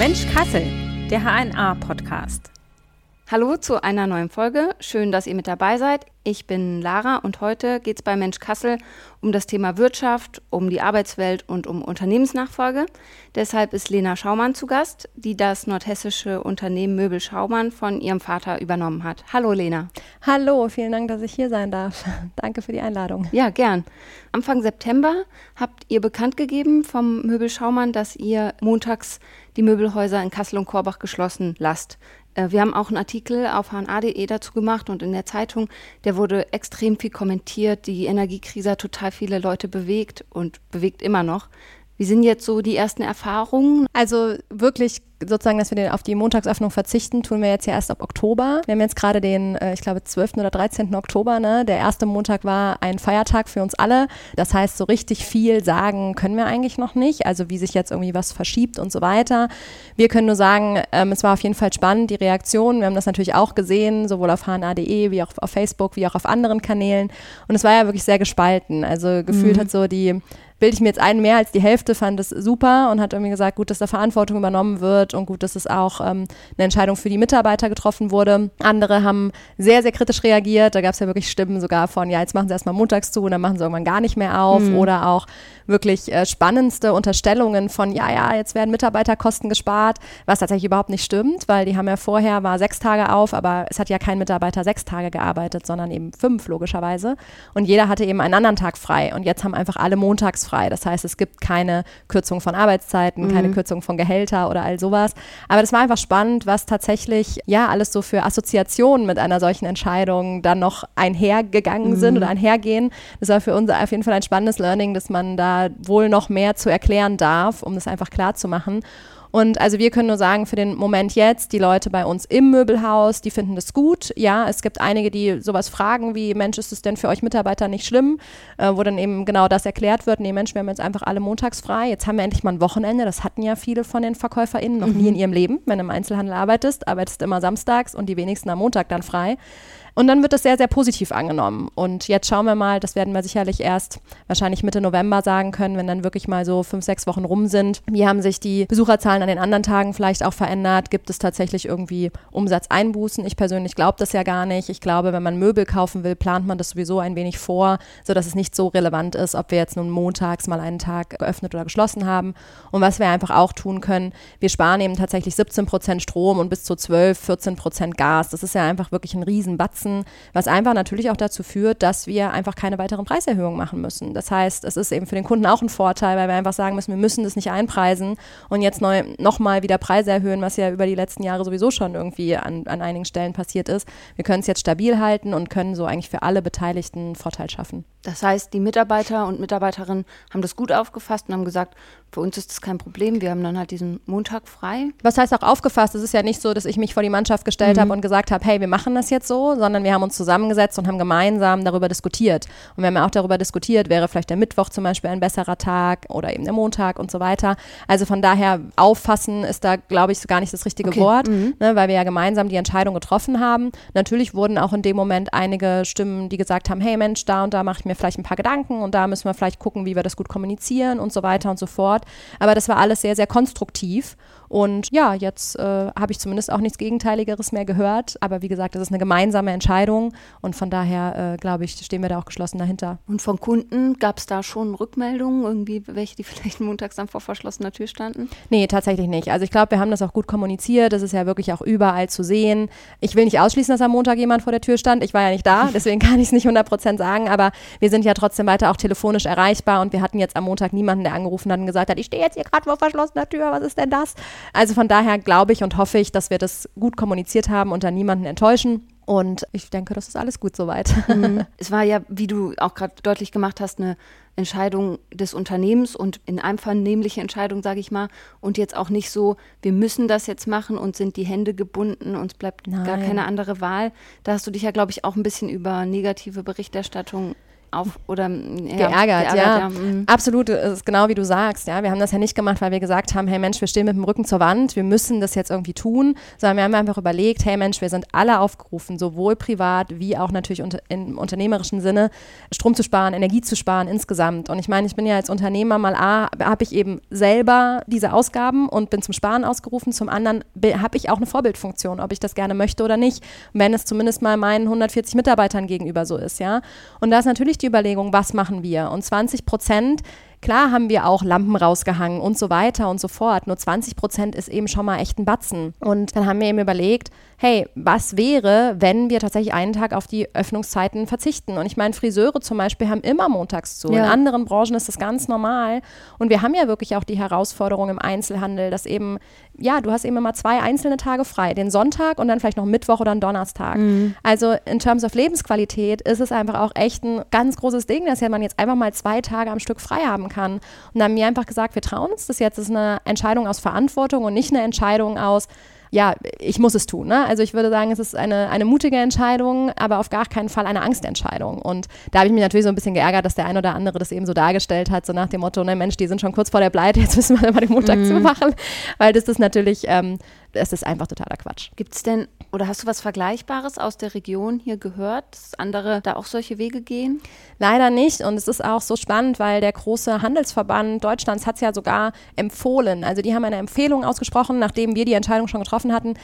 Mensch Kassel, der HNA-Podcast. Hallo zu einer neuen Folge. Schön, dass ihr mit dabei seid. Ich bin Lara und heute geht es bei Mensch Kassel um das Thema Wirtschaft, um die Arbeitswelt und um Unternehmensnachfolge. Deshalb ist Lena Schaumann zu Gast, die das nordhessische Unternehmen Möbel Schaumann von ihrem Vater übernommen hat. Hallo Lena. Hallo, vielen Dank, dass ich hier sein darf. Danke für die Einladung. Ja, gern. Anfang September habt ihr bekannt gegeben vom Möbel Schaumann, dass ihr montags die Möbelhäuser in Kassel und Korbach geschlossen lasst. Äh, wir haben auch einen Artikel auf hna.de dazu gemacht und in der Zeitung, der wurde extrem viel kommentiert. Die Energiekrise hat total viele Leute bewegt und bewegt immer noch. Wie sind jetzt so die ersten Erfahrungen? Also wirklich sozusagen, dass wir den, auf die Montagsöffnung verzichten, tun wir jetzt ja erst ab Oktober. Wir haben jetzt gerade den, äh, ich glaube, 12. oder 13. Oktober. Ne? Der erste Montag war ein Feiertag für uns alle. Das heißt, so richtig viel sagen können wir eigentlich noch nicht. Also wie sich jetzt irgendwie was verschiebt und so weiter. Wir können nur sagen, ähm, es war auf jeden Fall spannend, die Reaktion. Wir haben das natürlich auch gesehen, sowohl auf hna.de wie auch auf Facebook, wie auch auf anderen Kanälen. Und es war ja wirklich sehr gespalten. Also gefühlt mhm. hat so die bilde ich mir jetzt ein, mehr als die Hälfte fand es super und hat irgendwie gesagt, gut, dass da Verantwortung übernommen wird und gut, dass es auch ähm, eine Entscheidung für die Mitarbeiter getroffen wurde. Andere haben sehr, sehr kritisch reagiert. Da gab es ja wirklich Stimmen sogar von, ja, jetzt machen sie erstmal montags zu und dann machen sie irgendwann gar nicht mehr auf. Mhm. Oder auch wirklich äh, spannendste Unterstellungen von, ja, ja, jetzt werden Mitarbeiterkosten gespart, was tatsächlich überhaupt nicht stimmt, weil die haben ja vorher, war sechs Tage auf, aber es hat ja kein Mitarbeiter sechs Tage gearbeitet, sondern eben fünf logischerweise. Und jeder hatte eben einen anderen Tag frei. Und jetzt haben einfach alle montags frei. Das heißt, es gibt keine Kürzung von Arbeitszeiten, mhm. keine Kürzung von Gehälter oder all sowas. Aber das war einfach spannend, was tatsächlich, ja, alles so für Assoziationen mit einer solchen Entscheidung dann noch einhergegangen mhm. sind oder einhergehen. Das war für uns auf jeden Fall ein spannendes Learning, dass man da wohl noch mehr zu erklären darf, um das einfach klar zu machen. Und also wir können nur sagen, für den Moment jetzt, die Leute bei uns im Möbelhaus, die finden das gut. Ja, es gibt einige, die sowas fragen wie, Mensch, ist es denn für euch Mitarbeiter nicht schlimm? Äh, wo dann eben genau das erklärt wird. Nee, Mensch, wir haben jetzt einfach alle montags frei. Jetzt haben wir endlich mal ein Wochenende. Das hatten ja viele von den VerkäuferInnen noch mhm. nie in ihrem Leben. Wenn du im Einzelhandel arbeitest, arbeitest du immer samstags und die wenigsten am Montag dann frei. Und dann wird das sehr, sehr positiv angenommen. Und jetzt schauen wir mal, das werden wir sicherlich erst wahrscheinlich Mitte November sagen können, wenn dann wirklich mal so fünf, sechs Wochen rum sind. Wie haben sich die Besucherzahlen an den anderen Tagen vielleicht auch verändert? Gibt es tatsächlich irgendwie Umsatzeinbußen? Ich persönlich glaube das ja gar nicht. Ich glaube, wenn man Möbel kaufen will, plant man das sowieso ein wenig vor, sodass es nicht so relevant ist, ob wir jetzt nun montags mal einen Tag geöffnet oder geschlossen haben. Und was wir einfach auch tun können, wir sparen eben tatsächlich 17 Prozent Strom und bis zu 12, 14 Prozent Gas. Das ist ja einfach wirklich ein Riesenbatzen setzen, was einfach natürlich auch dazu führt, dass wir einfach keine weiteren Preiserhöhungen machen müssen. Das heißt, es ist eben für den Kunden auch ein Vorteil, weil wir einfach sagen müssen, wir müssen das nicht einpreisen und jetzt neu, nochmal wieder Preise erhöhen, was ja über die letzten Jahre sowieso schon irgendwie an, an einigen Stellen passiert ist. Wir können es jetzt stabil halten und können so eigentlich für alle Beteiligten einen Vorteil schaffen. Das heißt, die Mitarbeiter und Mitarbeiterinnen haben das gut aufgefasst und haben gesagt, für uns ist das kein Problem. Wir haben dann halt diesen Montag frei. Was heißt auch aufgefasst? Es ist ja nicht so, dass ich mich vor die Mannschaft gestellt mhm. habe und gesagt habe, hey, wir machen das jetzt so, sondern wir haben uns zusammengesetzt und haben gemeinsam darüber diskutiert. Und wir haben ja auch darüber diskutiert, wäre vielleicht der Mittwoch zum Beispiel ein besserer Tag oder eben der Montag und so weiter. Also von daher auffassen ist da, glaube ich, gar nicht das richtige okay. Wort, mhm. ne, weil wir ja gemeinsam die Entscheidung getroffen haben. Natürlich wurden auch in dem Moment einige Stimmen, die gesagt haben, hey Mensch, da und da mache ich mir vielleicht ein paar Gedanken und da müssen wir vielleicht gucken, wie wir das gut kommunizieren und so weiter und so fort. Aber das war alles sehr, sehr konstruktiv. Und ja, jetzt äh, habe ich zumindest auch nichts Gegenteiligeres mehr gehört. Aber wie gesagt, das ist eine gemeinsame Entscheidung und von daher, äh, glaube ich, stehen wir da auch geschlossen dahinter. Und von Kunden gab es da schon Rückmeldungen, irgendwie welche, die vielleicht montags dann vor verschlossener Tür standen? Nee, tatsächlich nicht. Also ich glaube, wir haben das auch gut kommuniziert. Das ist ja wirklich auch überall zu sehen. Ich will nicht ausschließen, dass am Montag jemand vor der Tür stand. Ich war ja nicht da, deswegen kann ich es nicht 100 sagen. Aber wir sind ja trotzdem weiter auch telefonisch erreichbar und wir hatten jetzt am Montag niemanden, der angerufen hat und gesagt hat, ich stehe jetzt hier gerade vor verschlossener Tür, was ist denn das? Also von daher glaube ich und hoffe ich, dass wir das gut kommuniziert haben und da niemanden enttäuschen. Und ich denke, das ist alles gut soweit. Mhm. Es war ja, wie du auch gerade deutlich gemacht hast, eine Entscheidung des Unternehmens und in einvernehmliche Entscheidung, sage ich mal. Und jetzt auch nicht so, wir müssen das jetzt machen und sind die Hände gebunden, uns bleibt Nein. gar keine andere Wahl. Da hast du dich ja, glaube ich, auch ein bisschen über negative Berichterstattung auf oder ja, geärgert, geärgert, ja. ja. Mhm. Absolut, ist genau wie du sagst, ja. Wir haben das ja nicht gemacht, weil wir gesagt haben, hey Mensch, wir stehen mit dem Rücken zur Wand, wir müssen das jetzt irgendwie tun, sondern wir haben einfach überlegt, hey Mensch, wir sind alle aufgerufen, sowohl privat wie auch natürlich unter, im unternehmerischen Sinne, Strom zu sparen, Energie zu sparen insgesamt. Und ich meine, ich bin ja als Unternehmer mal A, habe ich eben selber diese Ausgaben und bin zum Sparen ausgerufen, zum anderen habe ich auch eine Vorbildfunktion, ob ich das gerne möchte oder nicht, wenn es zumindest mal meinen 140 Mitarbeitern gegenüber so ist, ja. Und da ist natürlich die Überlegung, was machen wir? Und 20 Prozent Klar haben wir auch Lampen rausgehangen und so weiter und so fort. Nur 20 Prozent ist eben schon mal echt ein Batzen. Und dann haben wir eben überlegt, hey, was wäre, wenn wir tatsächlich einen Tag auf die Öffnungszeiten verzichten? Und ich meine, Friseure zum Beispiel haben immer montags zu. Ja. In anderen Branchen ist das ganz normal. Und wir haben ja wirklich auch die Herausforderung im Einzelhandel, dass eben, ja, du hast eben immer zwei einzelne Tage frei. Den Sonntag und dann vielleicht noch Mittwoch oder einen Donnerstag. Mhm. Also in Terms of Lebensqualität ist es einfach auch echt ein ganz großes Ding, dass ja man jetzt einfach mal zwei Tage am Stück frei haben kann. Und dann haben wir einfach gesagt, wir trauen uns das jetzt. Ist eine Entscheidung aus Verantwortung und nicht eine Entscheidung aus, ja, ich muss es tun. Ne? Also ich würde sagen, es ist eine, eine mutige Entscheidung, aber auf gar keinen Fall eine Angstentscheidung. Und da habe ich mich natürlich so ein bisschen geärgert, dass der ein oder andere das eben so dargestellt hat, so nach dem Motto, ne Mensch, die sind schon kurz vor der Pleite, jetzt müssen wir mal den Montag mm. zumachen. Weil das ist natürlich, ähm, das ist einfach totaler Quatsch. Gibt es denn, oder hast du was Vergleichbares aus der Region hier gehört, dass andere da auch solche Wege gehen? Leider nicht. Und es ist auch so spannend, weil der große Handelsverband Deutschlands hat es ja sogar empfohlen. Also die haben eine Empfehlung ausgesprochen, nachdem wir die Entscheidung schon getroffen hatten,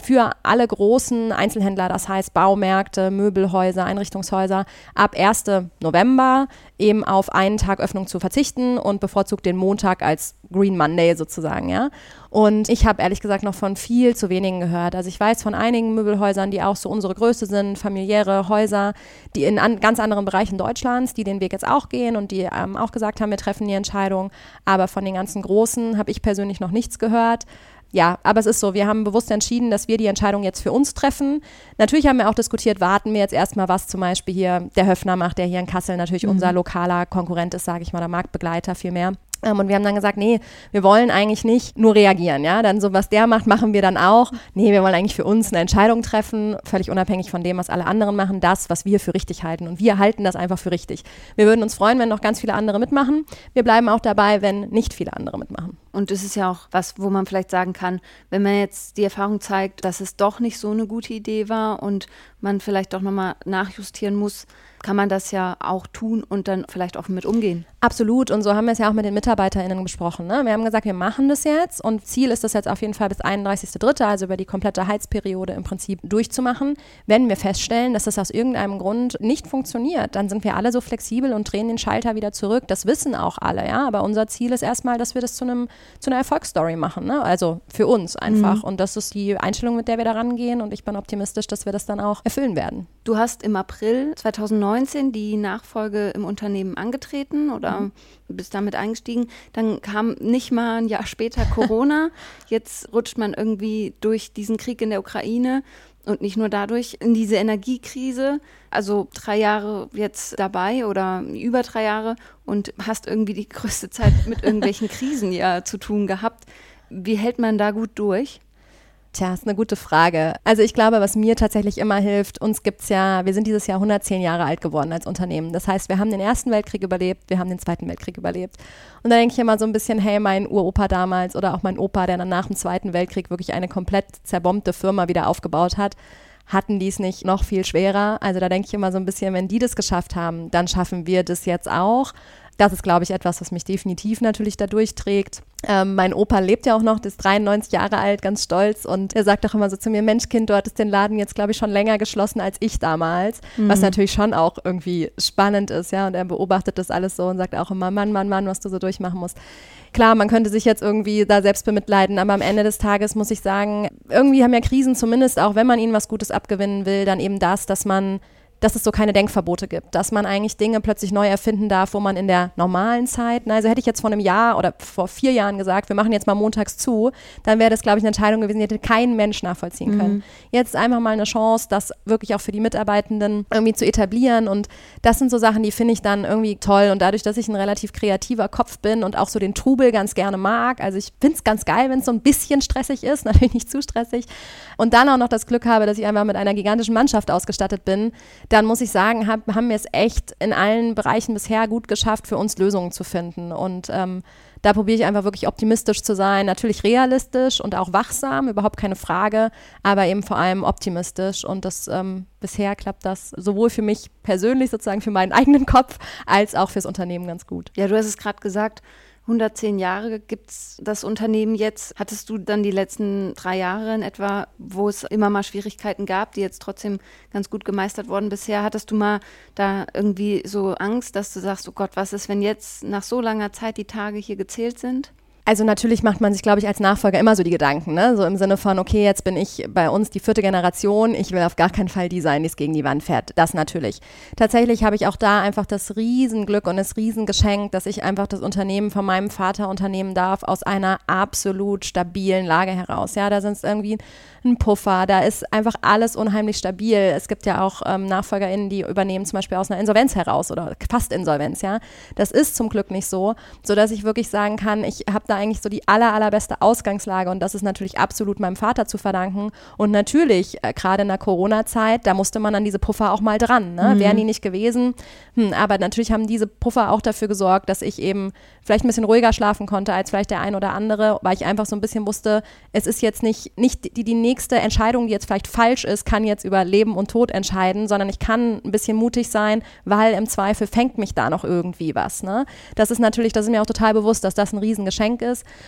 für alle großen Einzelhändler, das heißt Baumärkte, Möbelhäuser, Einrichtungshäuser, ab 1. November eben auf einen Tag Öffnung zu verzichten und bevorzugt den Montag als Green Monday sozusagen, ja. Und ich habe ehrlich gesagt noch von viel zu wenigen gehört. Also ich weiß von einigen Möbelhäusern, die auch so unsere Größe sind, familiäre Häuser, die in an, ganz anderen Bereichen Deutschlands, die den Weg jetzt auch gehen und die ähm, auch gesagt haben, wir treffen die Entscheidung. Aber von den ganzen Großen habe ich persönlich noch nichts gehört ja, aber es ist so, wir haben bewusst entschieden, dass wir die Entscheidung jetzt für uns treffen. Natürlich haben wir auch diskutiert, warten wir jetzt erstmal, was zum Beispiel hier der Höfner macht, der hier in Kassel natürlich mhm. unser lokaler Konkurrent ist, sage ich mal, der Marktbegleiter vielmehr. Ähm, und wir haben dann gesagt, nee, wir wollen eigentlich nicht nur reagieren, ja. Dann so, was der macht, machen wir dann auch. Nee, wir wollen eigentlich für uns eine Entscheidung treffen, völlig unabhängig von dem, was alle anderen machen, das, was wir für richtig halten. Und wir halten das einfach für richtig. Wir würden uns freuen, wenn noch ganz viele andere mitmachen. Wir bleiben auch dabei, wenn nicht viele andere mitmachen. Und es ist ja auch was, wo man vielleicht sagen kann, wenn man jetzt die Erfahrung zeigt, dass es doch nicht so eine gute Idee war und man vielleicht doch nochmal nachjustieren muss, kann man das ja auch tun und dann vielleicht offen mit umgehen. Absolut. Und so haben wir es ja auch mit den MitarbeiterInnen besprochen. Ne? Wir haben gesagt, wir machen das jetzt und Ziel ist das jetzt auf jeden Fall bis 31.3., also über die komplette Heizperiode im Prinzip durchzumachen. Wenn wir feststellen, dass das aus irgendeinem Grund nicht funktioniert, dann sind wir alle so flexibel und drehen den Schalter wieder zurück. Das wissen auch alle, ja. Aber unser Ziel ist erstmal, dass wir das zu einem zu einer Erfolgsstory machen. Ne? Also für uns einfach. Mhm. Und das ist die Einstellung, mit der wir da rangehen. Und ich bin optimistisch, dass wir das dann auch erfüllen werden. Du hast im April 2009 2019 die Nachfolge im Unternehmen angetreten oder mhm. bist damit eingestiegen. Dann kam nicht mal ein Jahr später Corona. Jetzt rutscht man irgendwie durch diesen Krieg in der Ukraine und nicht nur dadurch in diese Energiekrise. Also drei Jahre jetzt dabei oder über drei Jahre und hast irgendwie die größte Zeit mit irgendwelchen Krisen ja zu tun gehabt. Wie hält man da gut durch? Tja, ist eine gute Frage. Also ich glaube, was mir tatsächlich immer hilft, uns gibt es ja, wir sind dieses Jahr 110 Jahre alt geworden als Unternehmen. Das heißt, wir haben den Ersten Weltkrieg überlebt, wir haben den Zweiten Weltkrieg überlebt. Und da denke ich immer so ein bisschen, hey, mein Uropa damals oder auch mein Opa, der dann nach dem Zweiten Weltkrieg wirklich eine komplett zerbombte Firma wieder aufgebaut hat, hatten die es nicht noch viel schwerer. Also da denke ich immer so ein bisschen, wenn die das geschafft haben, dann schaffen wir das jetzt auch. Das ist, glaube ich, etwas, was mich definitiv natürlich da durchträgt. Ähm, mein Opa lebt ja auch noch, der ist 93 Jahre alt, ganz stolz und er sagt auch immer so zu mir, Mensch Kind, du hattest den Laden jetzt, glaube ich, schon länger geschlossen als ich damals, mhm. was natürlich schon auch irgendwie spannend ist, ja, und er beobachtet das alles so und sagt auch immer, Mann, Mann, Mann, was du so durchmachen musst. Klar, man könnte sich jetzt irgendwie da selbst bemitleiden, aber am Ende des Tages muss ich sagen, irgendwie haben ja Krisen zumindest, auch wenn man ihnen was Gutes abgewinnen will, dann eben das, dass man dass es so keine Denkverbote gibt, dass man eigentlich Dinge plötzlich neu erfinden darf, wo man in der normalen Zeit, na, also hätte ich jetzt vor einem Jahr oder vor vier Jahren gesagt, wir machen jetzt mal montags zu, dann wäre das, glaube ich, eine Entscheidung gewesen, die hätte kein Mensch nachvollziehen können. Mhm. Jetzt einfach mal eine Chance, das wirklich auch für die Mitarbeitenden irgendwie zu etablieren und das sind so Sachen, die finde ich dann irgendwie toll und dadurch, dass ich ein relativ kreativer Kopf bin und auch so den Trubel ganz gerne mag, also ich finde es ganz geil, wenn es so ein bisschen stressig ist, natürlich nicht zu stressig und dann auch noch das Glück habe, dass ich einfach mit einer gigantischen Mannschaft ausgestattet bin, dann muss ich sagen, hab, haben wir es echt in allen Bereichen bisher gut geschafft, für uns Lösungen zu finden. Und ähm, da probiere ich einfach wirklich optimistisch zu sein, natürlich realistisch und auch wachsam, überhaupt keine Frage, aber eben vor allem optimistisch. Und das ähm, bisher klappt das sowohl für mich persönlich sozusagen für meinen eigenen Kopf als auch fürs Unternehmen ganz gut. Ja, du hast es gerade gesagt, 110 Jahre gibt es das Unternehmen jetzt. Hattest du dann die letzten drei Jahre in etwa, wo es immer mal Schwierigkeiten gab, die jetzt trotzdem ganz gut gemeistert wurden bisher? Hattest du mal da irgendwie so Angst, dass du sagst, oh Gott, was ist, wenn jetzt nach so langer Zeit die Tage hier gezählt sind? Also natürlich macht man sich, glaube ich, als Nachfolger immer so die Gedanken, ne? So im Sinne von, okay, jetzt bin ich bei uns die vierte Generation, ich will auf gar keinen Fall die sein, die es gegen die Wand fährt. Das natürlich. Tatsächlich habe ich auch da einfach das Riesenglück und das Riesengeschenk, dass ich einfach das Unternehmen von meinem Vater unternehmen darf, aus einer absolut stabilen Lage heraus. Ja, da sind es irgendwie ein Puffer, da ist einfach alles unheimlich stabil. Es gibt ja auch ähm, NachfolgerInnen, die übernehmen zum Beispiel aus einer Insolvenz heraus oder fast Insolvenz, ja. Das ist zum Glück nicht so, sodass ich wirklich sagen kann, ich habe da eigentlich so die aller, allerbeste Ausgangslage und das ist natürlich absolut meinem Vater zu verdanken. Und natürlich, äh, gerade in der Corona-Zeit, da musste man an diese Puffer auch mal dran. Ne? Mhm. Wären die nicht gewesen. Hm, aber natürlich haben diese Puffer auch dafür gesorgt, dass ich eben vielleicht ein bisschen ruhiger schlafen konnte als vielleicht der ein oder andere, weil ich einfach so ein bisschen wusste, es ist jetzt nicht, nicht die, die nächste Entscheidung, die jetzt vielleicht falsch ist, kann jetzt über Leben und Tod entscheiden, sondern ich kann ein bisschen mutig sein, weil im Zweifel fängt mich da noch irgendwie was. Ne? Das ist natürlich, das ist mir auch total bewusst, dass das ein Riesengeschenk ist.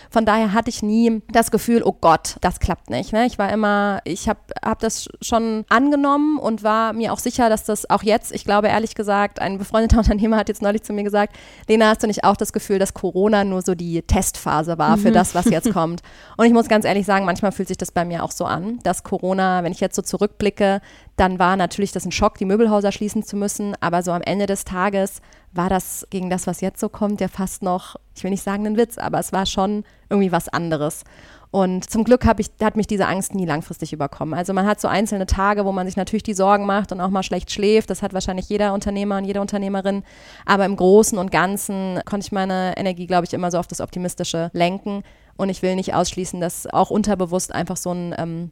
Von daher hatte ich nie das Gefühl, oh Gott, das klappt nicht. Ne? Ich war immer, ich habe hab das schon angenommen und war mir auch sicher, dass das auch jetzt, ich glaube ehrlich gesagt, ein befreundeter Unternehmer hat jetzt neulich zu mir gesagt, Lena, hast du nicht auch das Gefühl, dass Corona nur so die Testphase war für mhm. das, was jetzt kommt? Und ich muss ganz ehrlich sagen, manchmal fühlt sich das bei mir auch so an, dass Corona, wenn ich jetzt so zurückblicke, dann war natürlich das ein Schock, die Möbelhäuser schließen zu müssen, aber so am Ende des Tages war das gegen das, was jetzt so kommt, ja fast noch, ich will nicht sagen ein Witz, aber es war schon irgendwie was anderes. Und zum Glück ich, hat mich diese Angst nie langfristig überkommen. Also man hat so einzelne Tage, wo man sich natürlich die Sorgen macht und auch mal schlecht schläft. Das hat wahrscheinlich jeder Unternehmer und jede Unternehmerin. Aber im Großen und Ganzen konnte ich meine Energie, glaube ich, immer so auf das Optimistische lenken. Und ich will nicht ausschließen, dass auch unterbewusst einfach so ein ähm,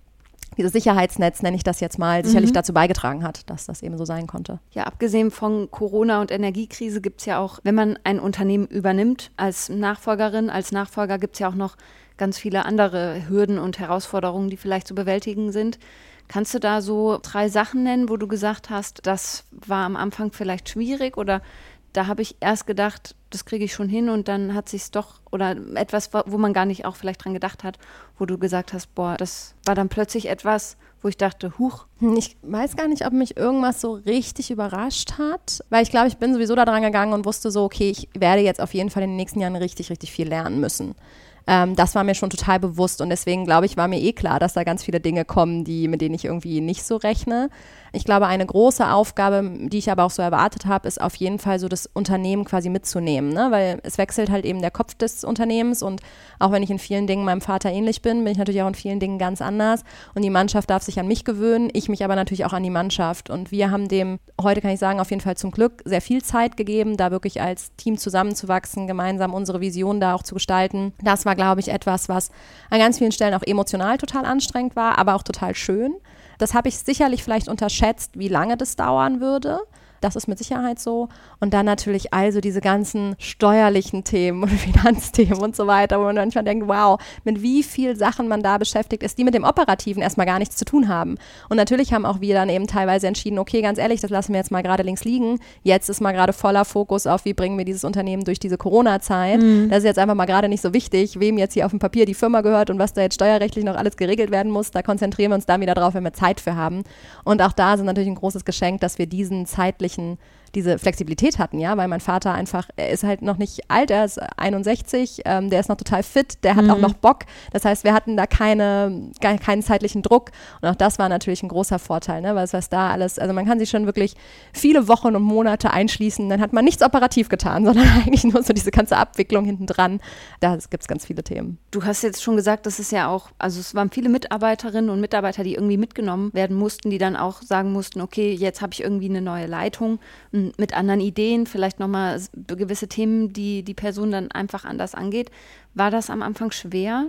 dieses Sicherheitsnetz, nenne ich das jetzt mal, sicherlich mhm. dazu beigetragen hat, dass das eben so sein konnte. Ja, abgesehen von Corona und Energiekrise gibt es ja auch, wenn man ein Unternehmen übernimmt, als Nachfolgerin, als Nachfolger gibt es ja auch noch ganz viele andere Hürden und Herausforderungen, die vielleicht zu bewältigen sind. Kannst du da so drei Sachen nennen, wo du gesagt hast, das war am Anfang vielleicht schwierig oder da habe ich erst gedacht, das kriege ich schon hin und dann hat sich es doch oder etwas, wo man gar nicht auch vielleicht dran gedacht hat, wo du gesagt hast, boah, das war dann plötzlich etwas, wo ich dachte, huch. Ich weiß gar nicht, ob mich irgendwas so richtig überrascht hat, weil ich glaube, ich bin sowieso da dran gegangen und wusste so, okay, ich werde jetzt auf jeden Fall in den nächsten Jahren richtig, richtig viel lernen müssen. Ähm, das war mir schon total bewusst und deswegen glaube ich, war mir eh klar, dass da ganz viele Dinge kommen, die, mit denen ich irgendwie nicht so rechne. Ich glaube, eine große Aufgabe, die ich aber auch so erwartet habe, ist auf jeden Fall so das Unternehmen quasi mitzunehmen, ne? weil es wechselt halt eben der Kopf des Unternehmens und auch wenn ich in vielen Dingen meinem Vater ähnlich bin, bin ich natürlich auch in vielen Dingen ganz anders und die Mannschaft darf sich an mich gewöhnen, ich mich aber natürlich auch an die Mannschaft und wir haben dem, heute kann ich sagen, auf jeden Fall zum Glück sehr viel Zeit gegeben, da wirklich als Team zusammenzuwachsen, gemeinsam unsere Vision da auch zu gestalten. Das war, glaube ich, etwas, was an ganz vielen Stellen auch emotional total anstrengend war, aber auch total schön. Das habe ich sicherlich vielleicht unterschätzt, wie lange das dauern würde. Das ist mit Sicherheit so. Und dann natürlich also diese ganzen steuerlichen Themen und Finanzthemen und so weiter, wo man manchmal denkt, wow, mit wie viel Sachen man da beschäftigt ist, die mit dem Operativen erstmal gar nichts zu tun haben. Und natürlich haben auch wir dann eben teilweise entschieden, okay, ganz ehrlich, das lassen wir jetzt mal gerade links liegen. Jetzt ist mal gerade voller Fokus auf, wie bringen wir dieses Unternehmen durch diese Corona-Zeit. Mhm. Das ist jetzt einfach mal gerade nicht so wichtig, wem jetzt hier auf dem Papier die Firma gehört und was da jetzt steuerrechtlich noch alles geregelt werden muss. Da konzentrieren wir uns dann wieder drauf, wenn wir Zeit für haben. Und auch da ist natürlich ein großes Geschenk, dass wir diesen zeitlichen zeitlichen diese Flexibilität hatten, ja, weil mein Vater einfach, er ist halt noch nicht alt, er ist 61, ähm, der ist noch total fit, der hat mhm. auch noch Bock. Das heißt, wir hatten da keine, keinen zeitlichen Druck und auch das war natürlich ein großer Vorteil, ne, weil es was da alles, also man kann sich schon wirklich viele Wochen und Monate einschließen, dann hat man nichts operativ getan, sondern eigentlich nur so diese ganze Abwicklung hinten dran. Da gibt es ganz viele Themen. Du hast jetzt schon gesagt, das ist ja auch, also es waren viele Mitarbeiterinnen und Mitarbeiter, die irgendwie mitgenommen werden mussten, die dann auch sagen mussten, okay, jetzt habe ich irgendwie eine neue Leitung mit anderen Ideen, vielleicht nochmal gewisse Themen, die die Person dann einfach anders angeht. War das am Anfang schwer?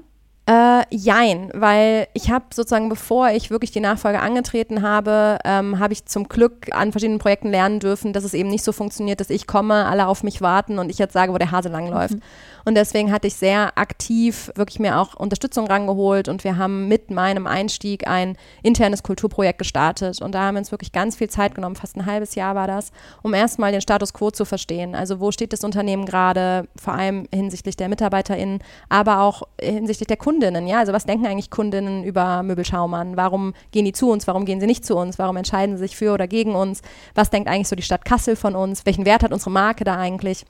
Äh, jein, weil ich habe sozusagen, bevor ich wirklich die Nachfolge angetreten habe, ähm, habe ich zum Glück an verschiedenen Projekten lernen dürfen, dass es eben nicht so funktioniert, dass ich komme, alle auf mich warten und ich jetzt sage, wo der Hase langläuft. Mhm. Und deswegen hatte ich sehr aktiv wirklich mir auch Unterstützung rangeholt und wir haben mit meinem Einstieg ein internes Kulturprojekt gestartet. Und da haben wir uns wirklich ganz viel Zeit genommen, fast ein halbes Jahr war das, um erstmal den Status quo zu verstehen. Also wo steht das Unternehmen gerade, vor allem hinsichtlich der MitarbeiterInnen, aber auch hinsichtlich der Kundinnen. Ja, also was denken eigentlich Kundinnen über Möbelschaumann? Warum gehen die zu uns? Warum gehen sie nicht zu uns? Warum entscheiden sie sich für oder gegen uns? Was denkt eigentlich so die Stadt Kassel von uns? Welchen Wert hat unsere Marke da eigentlich?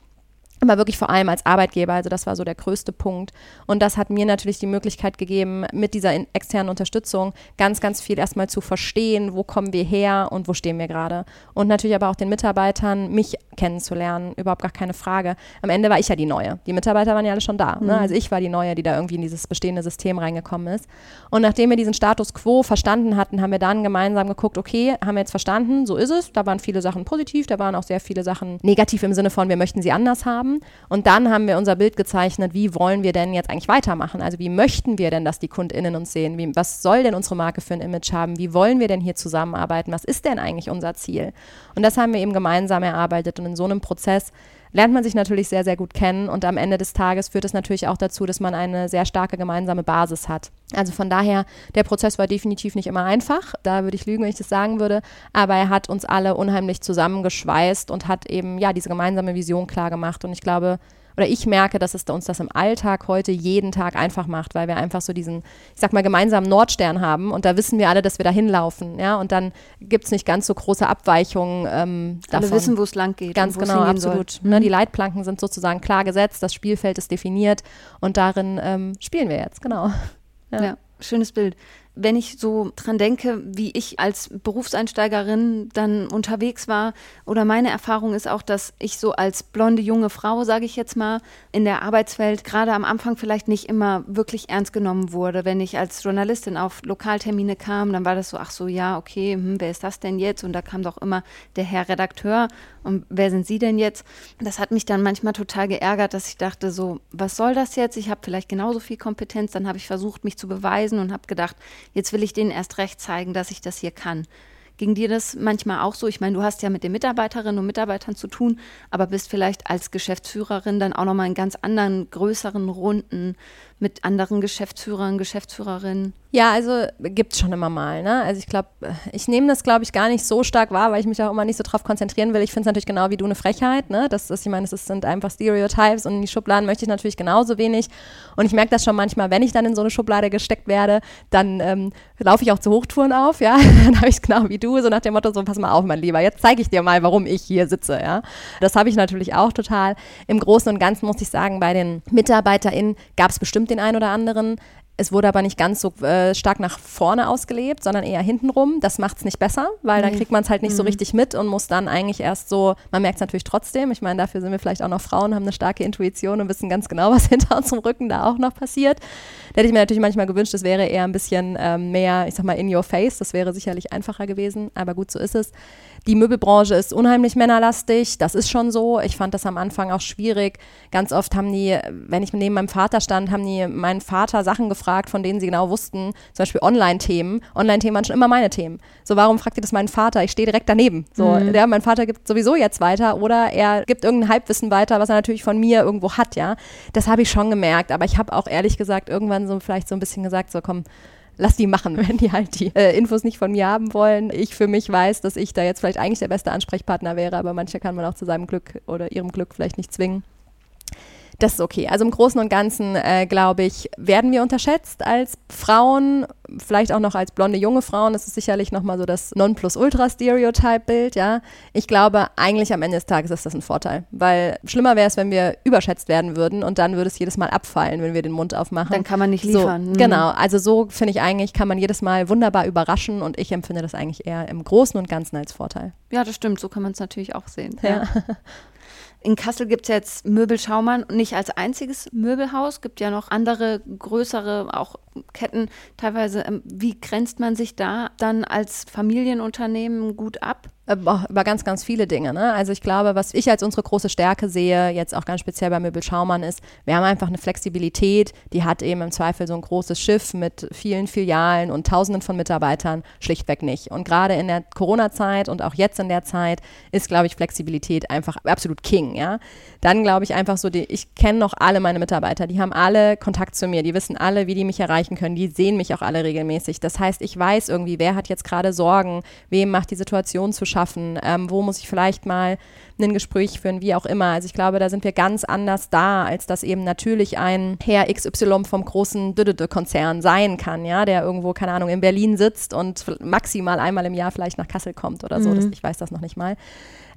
Aber wirklich vor allem als Arbeitgeber. Also das war so der größte Punkt. Und das hat mir natürlich die Möglichkeit gegeben, mit dieser externen Unterstützung ganz, ganz viel erstmal zu verstehen, wo kommen wir her und wo stehen wir gerade. Und natürlich aber auch den Mitarbeitern, mich kennenzulernen, überhaupt gar keine Frage. Am Ende war ich ja die Neue. Die Mitarbeiter waren ja alle schon da. Ne? Mhm. Also ich war die Neue, die da irgendwie in dieses bestehende System reingekommen ist. Und nachdem wir diesen Status quo verstanden hatten, haben wir dann gemeinsam geguckt, okay, haben wir jetzt verstanden, so ist es. Da waren viele Sachen positiv, da waren auch sehr viele Sachen negativ im Sinne von, wir möchten sie anders haben haben. Und dann haben wir unser Bild gezeichnet, wie wollen wir denn jetzt eigentlich weitermachen? Also wie möchten wir denn, dass die KundInnen uns sehen? Wie, was soll denn unsere Marke für ein Image haben? Wie wollen wir denn hier zusammenarbeiten? Was ist denn eigentlich unser Ziel? Und das haben wir eben gemeinsam erarbeitet. Und in so einem Prozess lernt man sich natürlich sehr, sehr gut kennen und am Ende des Tages führt es natürlich auch dazu, dass man eine sehr starke gemeinsame Basis hat. Also von daher, der Prozess war definitiv nicht immer einfach, da würde ich lügen, wenn ich das sagen würde, aber er hat uns alle unheimlich zusammengeschweißt und hat eben ja diese gemeinsame Vision klar gemacht und ich glaube, oder ich merke, dass es uns das im Alltag heute jeden Tag einfach macht, weil wir einfach so diesen, ich sag mal, gemeinsamen Nordstern haben und da wissen wir alle, dass wir da hinlaufen, ja, und dann gibt es nicht ganz so große Abweichungen ähm, davon. Alle wissen, wo es lang geht. Ganz genau, absolut. Ne, die Leitplanken sind sozusagen klar gesetzt, das Spielfeld ist definiert und darin ähm, spielen wir jetzt, genau. ja. ja schönes Bild wenn ich so dran denke, wie ich als Berufseinsteigerin dann unterwegs war, oder meine Erfahrung ist auch, dass ich so als blonde junge Frau, sage ich jetzt mal, in der Arbeitswelt gerade am Anfang vielleicht nicht immer wirklich ernst genommen wurde. Wenn ich als Journalistin auf Lokaltermine kam, dann war das so, ach so, ja, okay, hm, wer ist das denn jetzt? Und da kam doch immer der Herr Redakteur und wer sind Sie denn jetzt? Das hat mich dann manchmal total geärgert, dass ich dachte so, was soll das jetzt? Ich habe vielleicht genauso viel Kompetenz. Dann habe ich versucht, mich zu beweisen und habe gedacht, Jetzt will ich denen erst recht zeigen, dass ich das hier kann. Ging dir das manchmal auch so? Ich meine, du hast ja mit den Mitarbeiterinnen und Mitarbeitern zu tun, aber bist vielleicht als Geschäftsführerin dann auch nochmal in ganz anderen, größeren Runden mit anderen Geschäftsführern, Geschäftsführerinnen? Ja, also gibt es schon immer mal. Ne? Also ich glaube, ich nehme das, glaube ich, gar nicht so stark wahr, weil ich mich auch immer nicht so drauf konzentrieren will. Ich finde es natürlich genau wie du eine Frechheit. Ne? Das ist, ich meine, es sind einfach Stereotypes und in die Schubladen möchte ich natürlich genauso wenig. Und ich merke das schon manchmal, wenn ich dann in so eine Schublade gesteckt werde, dann ähm, laufe ich auch zu Hochtouren auf. Ja? dann habe ich es genau wie du, so nach dem Motto, so pass mal auf, mein Lieber, jetzt zeige ich dir mal, warum ich hier sitze. Ja? Das habe ich natürlich auch total. Im Großen und Ganzen muss ich sagen, bei den MitarbeiterInnen gab es bestimmt den einen oder anderen. Es wurde aber nicht ganz so äh, stark nach vorne ausgelebt, sondern eher hintenrum. Das macht es nicht besser, weil dann kriegt man es halt nicht mhm. so richtig mit und muss dann eigentlich erst so, man merkt es natürlich trotzdem. Ich meine, dafür sind wir vielleicht auch noch Frauen, haben eine starke Intuition und wissen ganz genau, was hinter unserem Rücken da auch noch passiert. Da hätte ich mir natürlich manchmal gewünscht, es wäre eher ein bisschen ähm, mehr, ich sag mal, in your face. Das wäre sicherlich einfacher gewesen, aber gut, so ist es. Die Möbelbranche ist unheimlich männerlastig, das ist schon so. Ich fand das am Anfang auch schwierig. Ganz oft haben die, wenn ich neben meinem Vater stand, haben die meinen Vater Sachen gefragt, von denen sie genau wussten, zum Beispiel Online-Themen. Online-Themen waren schon immer meine Themen. So, warum fragt ihr das meinen Vater? Ich stehe direkt daneben. So, mhm. der, mein Vater gibt sowieso jetzt weiter oder er gibt irgendein Halbwissen weiter, was er natürlich von mir irgendwo hat, ja. Das habe ich schon gemerkt, aber ich habe auch ehrlich gesagt irgendwann so vielleicht so ein bisschen gesagt, so komm, lass die machen, wenn die halt die äh, Infos nicht von mir haben wollen. Ich für mich weiß, dass ich da jetzt vielleicht eigentlich der beste Ansprechpartner wäre, aber manche kann man auch zu seinem Glück oder ihrem Glück vielleicht nicht zwingen das ist okay. Also im Großen und Ganzen, äh, glaube ich, werden wir unterschätzt als Frauen, vielleicht auch noch als blonde junge Frauen. Das ist sicherlich nochmal so das Nonplusultra-Stereotype-Bild, ja. Ich glaube, eigentlich am Ende des Tages ist das ein Vorteil, weil schlimmer wäre es, wenn wir überschätzt werden würden und dann würde es jedes Mal abfallen, wenn wir den Mund aufmachen. Dann kann man nicht liefern. So, mhm. Genau, also so finde ich eigentlich, kann man jedes Mal wunderbar überraschen und ich empfinde das eigentlich eher im Großen und Ganzen als Vorteil. Ja, das stimmt, so kann man es natürlich auch sehen. ja. ja. In Kassel gibt es jetzt Möbel Schaumann nicht als einziges Möbelhaus, gibt ja noch andere größere, auch Lieferketten teilweise. Ähm, wie grenzt man sich da dann als Familienunternehmen gut ab? Äh, über ganz, ganz viele Dinge. Ne? Also ich glaube, was ich als unsere große Stärke sehe, jetzt auch ganz speziell bei Möbel Schaumann, ist, wir haben einfach eine Flexibilität, die hat eben im Zweifel so ein großes Schiff mit vielen Filialen und Tausenden von Mitarbeitern schlichtweg nicht. Und gerade in der Corona-Zeit und auch jetzt in der Zeit ist, glaube ich, Flexibilität einfach absolut King. Ja? Dann glaube ich einfach so, die, ich kenne noch alle meine Mitarbeiter, die haben alle Kontakt zu mir, die wissen alle, wie die mich erreichen können, die sehen mich auch alle regelmäßig. Das heißt, ich weiß irgendwie, wer hat jetzt gerade Sorgen, wem macht die Situation zu schaffen, ähm, wo muss ich vielleicht mal ein Gespräch führen, wie auch immer. Also ich glaube, da sind wir ganz anders da, als das eben natürlich ein Herr XY vom großen Düdede-Konzern sein kann, ja, der irgendwo, keine Ahnung, in Berlin sitzt und maximal einmal im Jahr vielleicht nach Kassel kommt oder so. Mhm. Das, ich weiß das noch nicht mal.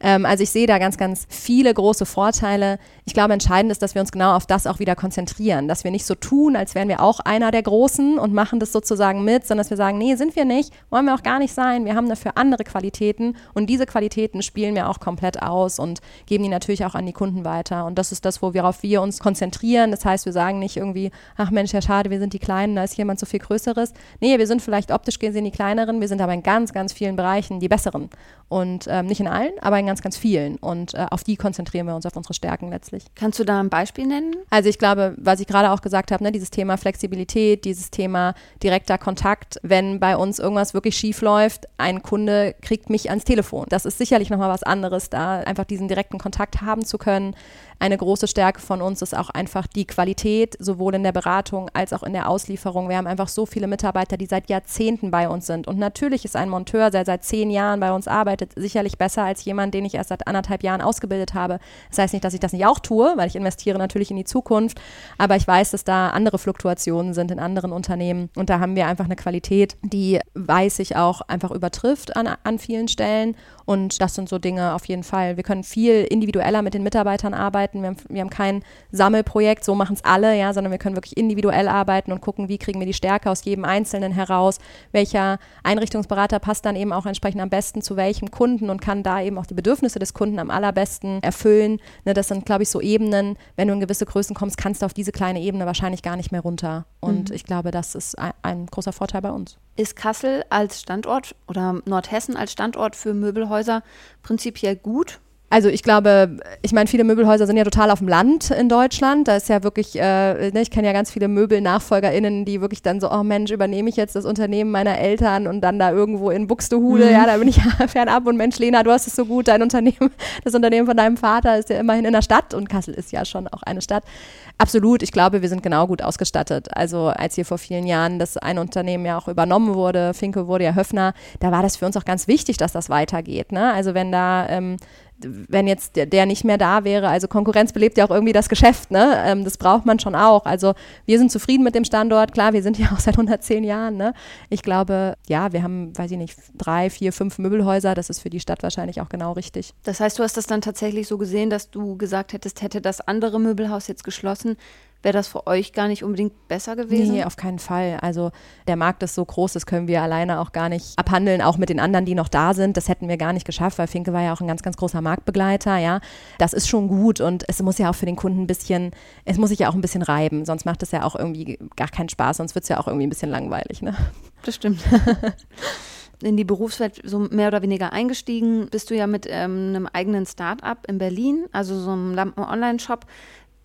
Ähm, also ich sehe da ganz, ganz viele große Vorteile. Ich glaube, entscheidend ist, dass wir uns genau auf das auch wieder konzentrieren, dass wir nicht so tun, als wären wir auch einer der Großen und machen das sozusagen mit, sondern dass wir sagen, nee, sind wir nicht, wollen wir auch gar nicht sein. Wir haben dafür andere Qualitäten und diese Qualitäten spielen wir auch komplett aus und geben die natürlich auch an die Kunden weiter. Und das ist das, worauf wir uns konzentrieren. Das heißt, wir sagen nicht irgendwie, ach Mensch, ja schade, wir sind die Kleinen, da ist jemand so viel Größeres. Nee, wir sind vielleicht optisch gesehen die Kleineren, wir sind aber in ganz, ganz vielen Bereichen die Besseren. Und ähm, nicht in allen, aber in ganz, ganz vielen. Und äh, auf die konzentrieren wir uns, auf unsere Stärken letztlich. Kannst du da ein Beispiel nennen? Also ich glaube, was ich gerade auch gesagt habe, ne, dieses Thema Flexibilität, dieses Thema direkter Kontakt. Wenn bei uns irgendwas wirklich schief läuft, ein Kunde kriegt mich ans Telefon. Das ist sicherlich nochmal was anderes, da einfach diesen direkten Kontakt haben zu können. Eine große Stärke von uns ist auch einfach die Qualität, sowohl in der Beratung als auch in der Auslieferung. Wir haben einfach so viele Mitarbeiter, die seit Jahrzehnten bei uns sind. Und natürlich ist ein Monteur, der seit zehn Jahren bei uns arbeitet, sicherlich besser als jemand, den ich erst seit anderthalb Jahren ausgebildet habe. Das heißt nicht, dass ich das nicht auch tue, weil ich investiere natürlich in die Zukunft. Aber ich weiß, dass da andere Fluktuationen sind in anderen Unternehmen. Und da haben wir einfach eine Qualität, die, weiß ich, auch einfach übertrifft an, an vielen Stellen. Und das sind so Dinge auf jeden Fall. Wir können viel individueller mit den Mitarbeitern arbeiten. Wir haben, wir haben kein Sammelprojekt, so machen es alle, ja, sondern wir können wirklich individuell arbeiten und gucken, wie kriegen wir die Stärke aus jedem Einzelnen heraus. Welcher Einrichtungsberater passt dann eben auch entsprechend am besten zu welchem Kunden und kann da eben auch die Bedürfnisse des Kunden am allerbesten erfüllen. Ne, das sind, glaube ich, so Ebenen. Wenn du in gewisse Größen kommst, kannst du auf diese kleine Ebene wahrscheinlich gar nicht mehr runter. Und mhm. ich glaube, das ist ein, ein großer Vorteil bei uns. Ist Kassel als Standort oder Nordhessen als Standort für Möbelhäuser prinzipiell gut? Also ich glaube, ich meine, viele Möbelhäuser sind ja total auf dem Land in Deutschland. Da ist ja wirklich, äh, ne, ich kenne ja ganz viele Möbelnachfolgerinnen, die wirklich dann so, oh Mensch, übernehme ich jetzt das Unternehmen meiner Eltern und dann da irgendwo in Buxtehude, mhm. ja, da bin ich ja fernab und Mensch, Lena, du hast es so gut, dein Unternehmen, das Unternehmen von deinem Vater ist ja immerhin in der Stadt und Kassel ist ja schon auch eine Stadt. Absolut, ich glaube, wir sind genau gut ausgestattet. Also als hier vor vielen Jahren das ein Unternehmen ja auch übernommen wurde, Finke wurde ja Höfner, da war das für uns auch ganz wichtig, dass das weitergeht. Ne? Also wenn da ähm, wenn jetzt der, der, nicht mehr da wäre, also Konkurrenz belebt ja auch irgendwie das Geschäft, ne? Ähm, das braucht man schon auch. Also wir sind zufrieden mit dem Standort, klar, wir sind ja auch seit 110 Jahren, ne? Ich glaube, ja, wir haben, weiß ich nicht, drei, vier, fünf Möbelhäuser, das ist für die Stadt wahrscheinlich auch genau richtig. Das heißt, du hast das dann tatsächlich so gesehen, dass du gesagt hättest, hätte das andere Möbelhaus jetzt geschlossen, Wäre das für euch gar nicht unbedingt besser gewesen? Nee, auf keinen Fall. Also der Markt ist so groß, das können wir alleine auch gar nicht abhandeln, auch mit den anderen, die noch da sind. Das hätten wir gar nicht geschafft, weil Finke war ja auch ein ganz, ganz großer Marktbegleiter, ja. Das ist schon gut und es muss ja auch für den Kunden ein bisschen, es muss sich ja auch ein bisschen reiben, sonst macht es ja auch irgendwie gar keinen Spaß, sonst wird es ja auch irgendwie ein bisschen langweilig, ne? Das stimmt. in die Berufswelt so mehr oder weniger eingestiegen, bist du ja mit ähm, einem eigenen Start-up in Berlin, also so einem Lampen-Online-Shop.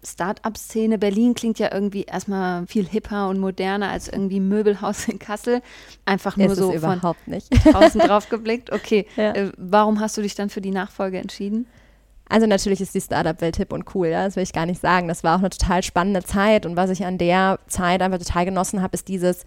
Start-up-Szene. Berlin klingt ja irgendwie erstmal viel hipper und moderner als irgendwie Möbelhaus in Kassel. Einfach nur ist so von nicht. draußen drauf geblickt. Okay, ja. äh, warum hast du dich dann für die Nachfolge entschieden? Also natürlich ist die Startup-Welt hip und cool, ja? das will ich gar nicht sagen. Das war auch eine total spannende Zeit und was ich an der Zeit einfach total genossen habe, ist dieses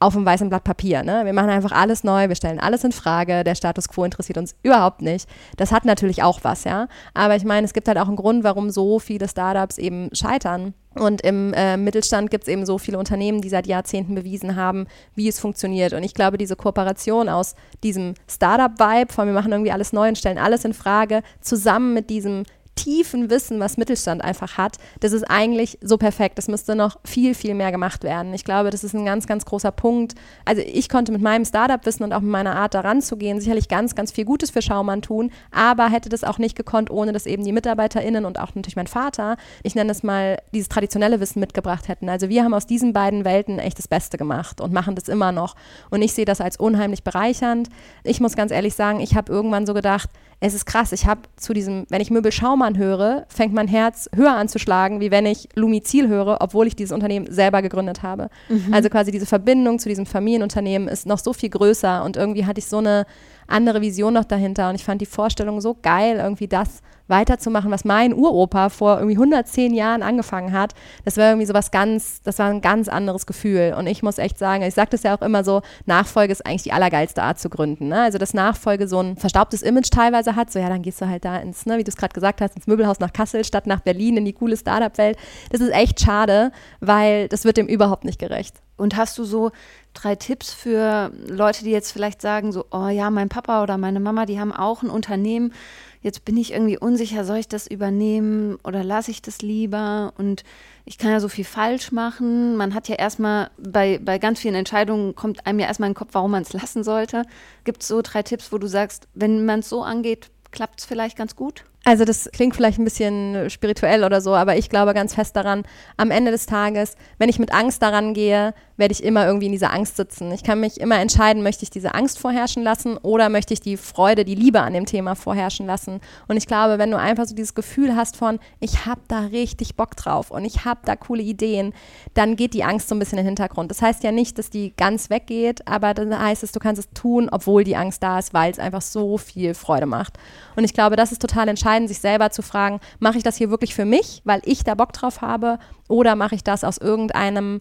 auf dem weißen Blatt Papier. Ne? Wir machen einfach alles neu, wir stellen alles in Frage, der Status quo interessiert uns überhaupt nicht. Das hat natürlich auch was, ja. Aber ich meine, es gibt halt auch einen Grund, warum so viele Startups eben scheitern. Und im äh, Mittelstand gibt es eben so viele Unternehmen, die seit Jahrzehnten bewiesen haben, wie es funktioniert. Und ich glaube, diese Kooperation aus diesem Startup-Vibe, von wir machen irgendwie alles neu und stellen alles in Frage, zusammen mit diesem tiefen Wissen, was Mittelstand einfach hat, das ist eigentlich so perfekt. Das müsste noch viel, viel mehr gemacht werden. Ich glaube, das ist ein ganz, ganz großer Punkt. Also ich konnte mit meinem Startup-Wissen und auch mit meiner Art daran zu gehen, sicherlich ganz, ganz viel Gutes für Schaumann tun, aber hätte das auch nicht gekonnt, ohne dass eben die MitarbeiterInnen und auch natürlich mein Vater, ich nenne es mal, dieses traditionelle Wissen mitgebracht hätten. Also wir haben aus diesen beiden Welten echt das Beste gemacht und machen das immer noch. Und ich sehe das als unheimlich bereichernd. Ich muss ganz ehrlich sagen, ich habe irgendwann so gedacht, es ist krass, ich habe zu diesem, wenn ich Möbel Schaumann höre, fängt mein Herz höher an zu schlagen, wie wenn ich Lumizil höre, obwohl ich dieses Unternehmen selber gegründet habe. Mhm. Also quasi diese Verbindung zu diesem Familienunternehmen ist noch so viel größer und irgendwie hatte ich so eine andere Vision noch dahinter und ich fand die Vorstellung so geil, irgendwie das weiterzumachen, was mein Uropa vor irgendwie 110 Jahren angefangen hat, das war irgendwie so ganz, das war ein ganz anderes Gefühl. Und ich muss echt sagen, ich sage das ja auch immer so, Nachfolge ist eigentlich die allergeilste Art zu gründen. Ne? Also, dass Nachfolge so ein verstaubtes Image teilweise hat, so ja, dann gehst du halt da ins, ne, wie du es gerade gesagt hast, ins Möbelhaus nach Kassel statt nach Berlin in die coole Startup-Welt. Das ist echt schade, weil das wird dem überhaupt nicht gerecht. Und hast du so drei Tipps für Leute, die jetzt vielleicht sagen, so, oh ja, mein Papa oder meine Mama, die haben auch ein Unternehmen jetzt bin ich irgendwie unsicher, soll ich das übernehmen oder lasse ich das lieber? Und ich kann ja so viel falsch machen. Man hat ja erstmal, bei, bei ganz vielen Entscheidungen kommt einem ja erstmal in den Kopf, warum man es lassen sollte. Gibt es so drei Tipps, wo du sagst, wenn man es so angeht, klappt es vielleicht ganz gut? Also das klingt vielleicht ein bisschen spirituell oder so, aber ich glaube ganz fest daran, am Ende des Tages, wenn ich mit Angst daran gehe, werde ich immer irgendwie in dieser Angst sitzen. Ich kann mich immer entscheiden, möchte ich diese Angst vorherrschen lassen oder möchte ich die Freude, die Liebe an dem Thema vorherrschen lassen. Und ich glaube, wenn du einfach so dieses Gefühl hast von, ich habe da richtig Bock drauf und ich habe da coole Ideen, dann geht die Angst so ein bisschen in den Hintergrund. Das heißt ja nicht, dass die ganz weggeht, aber dann heißt es, du kannst es tun, obwohl die Angst da ist, weil es einfach so viel Freude macht. Und ich glaube, das ist total entscheidend, sich selber zu fragen, mache ich das hier wirklich für mich, weil ich da Bock drauf habe, oder mache ich das aus irgendeinem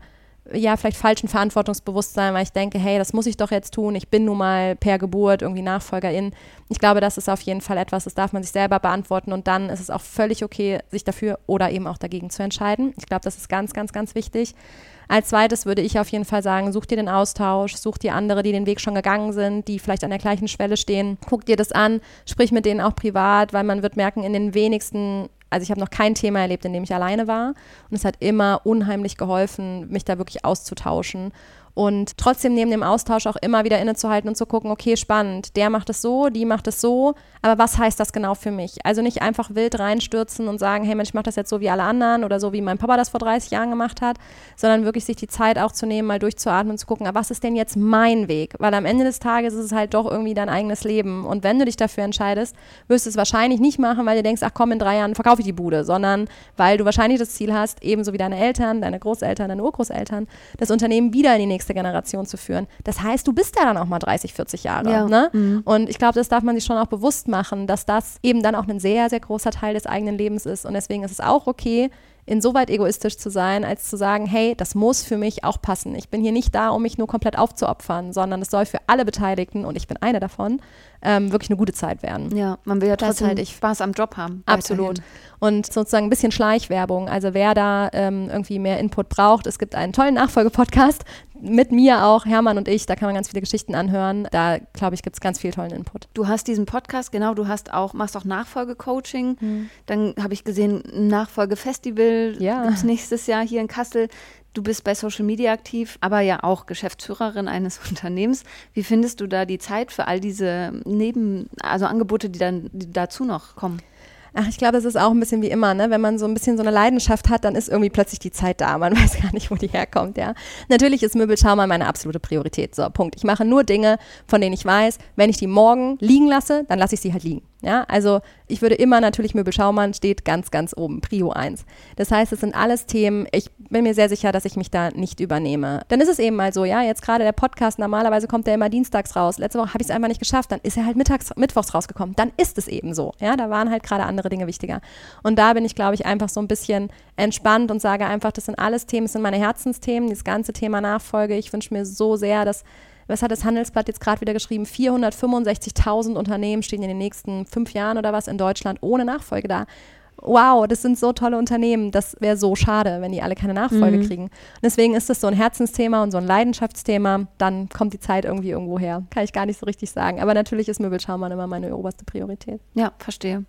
ja, vielleicht falschen Verantwortungsbewusstsein, weil ich denke, hey, das muss ich doch jetzt tun. Ich bin nun mal per Geburt irgendwie Nachfolgerin. Ich glaube, das ist auf jeden Fall etwas, das darf man sich selber beantworten und dann ist es auch völlig okay, sich dafür oder eben auch dagegen zu entscheiden. Ich glaube, das ist ganz, ganz, ganz wichtig. Als zweites würde ich auf jeden Fall sagen, such dir den Austausch, such dir andere, die den Weg schon gegangen sind, die vielleicht an der gleichen Schwelle stehen. Guck dir das an, sprich mit denen auch privat, weil man wird merken, in den wenigsten also ich habe noch kein Thema erlebt, in dem ich alleine war. Und es hat immer unheimlich geholfen, mich da wirklich auszutauschen und trotzdem neben dem Austausch auch immer wieder innezuhalten und zu gucken, okay, spannend, der macht es so, die macht es so, aber was heißt das genau für mich? Also nicht einfach wild reinstürzen und sagen, hey Mensch, ich mache das jetzt so wie alle anderen oder so wie mein Papa das vor 30 Jahren gemacht hat, sondern wirklich sich die Zeit auch zu nehmen, mal durchzuatmen und zu gucken, was ist denn jetzt mein Weg? Weil am Ende des Tages ist es halt doch irgendwie dein eigenes Leben und wenn du dich dafür entscheidest, wirst du es wahrscheinlich nicht machen, weil du denkst, ach komm, in drei Jahren verkaufe ich die Bude, sondern weil du wahrscheinlich das Ziel hast, ebenso wie deine Eltern, deine Großeltern, deine Urgroßeltern, das Unternehmen wieder in die nächste nächste Generation zu führen. Das heißt, du bist ja dann auch mal 30, 40 Jahre. Ja. Ne? Mhm. Und ich glaube, das darf man sich schon auch bewusst machen, dass das eben dann auch ein sehr, sehr großer Teil des eigenen Lebens ist. Und deswegen ist es auch okay, insoweit egoistisch zu sein, als zu sagen, hey, das muss für mich auch passen. Ich bin hier nicht da, um mich nur komplett aufzuopfern, sondern es soll für alle Beteiligten, und ich bin eine davon, ähm, wirklich eine gute Zeit werden. Ja, man will ja trotzdem halt ich, Spaß am Job haben. Absolut. Und sozusagen ein bisschen Schleichwerbung. Also wer da ähm, irgendwie mehr Input braucht, es gibt einen tollen Nachfolgepodcast mit mir auch, Hermann und ich, da kann man ganz viele Geschichten anhören. Da, glaube ich, gibt es ganz viel tollen Input. Du hast diesen Podcast, genau, du hast auch, machst auch Nachfolgecoaching. Mhm. Dann habe ich gesehen, ein Nachfolgefestival ja. gibt es nächstes Jahr hier in Kassel. Du bist bei Social Media aktiv, aber ja auch Geschäftsführerin eines Unternehmens. Wie findest du da die Zeit für all diese Neben, also Angebote, die dann die dazu noch kommen? Ach, ich glaube, das ist auch ein bisschen wie immer, ne? Wenn man so ein bisschen so eine Leidenschaft hat, dann ist irgendwie plötzlich die Zeit da. Man weiß gar nicht, wo die herkommt, ja. Natürlich ist Möbelschaumer meine absolute Priorität. So, Punkt. Ich mache nur Dinge, von denen ich weiß, wenn ich die morgen liegen lasse, dann lasse ich sie halt liegen. Ja, also ich würde immer natürlich Möbel Schaumann steht ganz, ganz oben, Prio 1. Das heißt, es sind alles Themen, ich bin mir sehr sicher, dass ich mich da nicht übernehme. Dann ist es eben mal so, ja, jetzt gerade der Podcast, normalerweise kommt der immer dienstags raus. Letzte Woche habe ich es einfach nicht geschafft, dann ist er halt mittags, mittwochs rausgekommen. Dann ist es eben so. Ja, da waren halt gerade andere Dinge wichtiger. Und da bin ich, glaube ich, einfach so ein bisschen entspannt und sage einfach, das sind alles Themen, das sind meine Herzensthemen, das ganze Thema Nachfolge. Ich wünsche mir so sehr, dass was hat das Handelsblatt jetzt gerade wieder geschrieben? 465.000 Unternehmen stehen in den nächsten fünf Jahren oder was in Deutschland ohne Nachfolge da. Wow, das sind so tolle Unternehmen. Das wäre so schade, wenn die alle keine Nachfolge mhm. kriegen. Und deswegen ist das so ein Herzensthema und so ein Leidenschaftsthema. Dann kommt die Zeit irgendwie irgendwo her. Kann ich gar nicht so richtig sagen. Aber natürlich ist Möbelschaumann immer meine oberste Priorität. Ja, verstehe.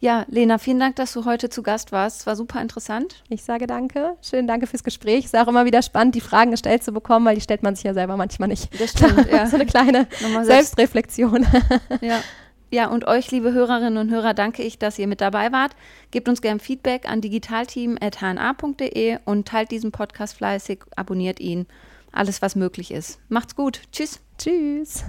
Ja, Lena, vielen Dank, dass du heute zu Gast warst. Es war super interessant. Ich sage danke. Schönen Danke fürs Gespräch. Es ist auch immer wieder spannend, die Fragen gestellt zu bekommen, weil die stellt man sich ja selber manchmal nicht. Das stimmt, ja. so eine kleine Selbstreflexion. Ja. Ja, und euch, liebe Hörerinnen und Hörer, danke ich, dass ihr mit dabei wart. Gebt uns gerne Feedback an digitalteam.hna.de und teilt diesen Podcast fleißig, abonniert ihn. Alles, was möglich ist. Macht's gut. Tschüss. Tschüss.